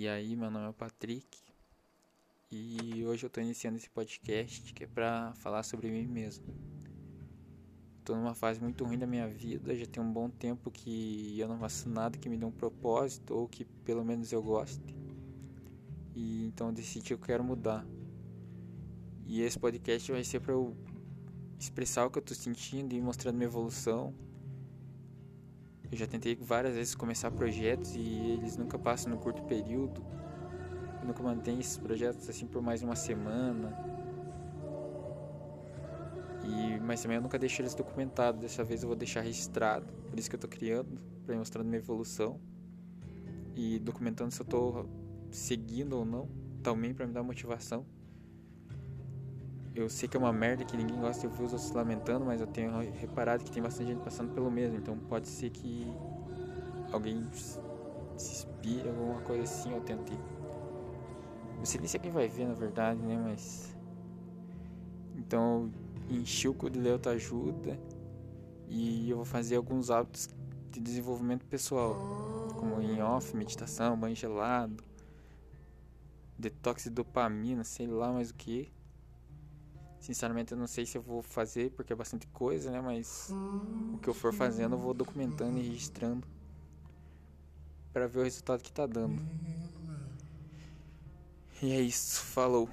E aí, meu nome é Patrick e hoje eu estou iniciando esse podcast que é para falar sobre mim mesmo. Estou numa fase muito ruim da minha vida, já tem um bom tempo que eu não faço nada que me dê um propósito ou que pelo menos eu goste. E então eu decidi que eu quero mudar. E esse podcast vai ser para eu expressar o que eu estou sentindo e mostrando minha evolução. Eu já tentei várias vezes começar projetos e eles nunca passam no curto período. Eu nunca mantenho esses projetos assim por mais uma semana. E, mas também eu nunca deixo eles documentados. Dessa vez eu vou deixar registrado. Por isso que eu estou criando, para mostrando minha evolução. E documentando se eu estou seguindo ou não. Também para me dar motivação. Eu sei que é uma merda que ninguém gosta de ouvir os outros lamentando, mas eu tenho reparado que tem bastante gente passando pelo mesmo. Então pode ser que alguém se inspire, alguma coisa assim, eu tente. Não sei nem se alguém vai ver na verdade, né? Mas. Então enchi o cu de ler ajuda e eu vou fazer alguns hábitos de desenvolvimento pessoal, como em off, meditação, banho gelado, detox de dopamina, sei lá mais o que. Sinceramente, eu não sei se eu vou fazer porque é bastante coisa, né? Mas o que eu for fazendo, eu vou documentando e registrando para ver o resultado que tá dando. E é isso, falou.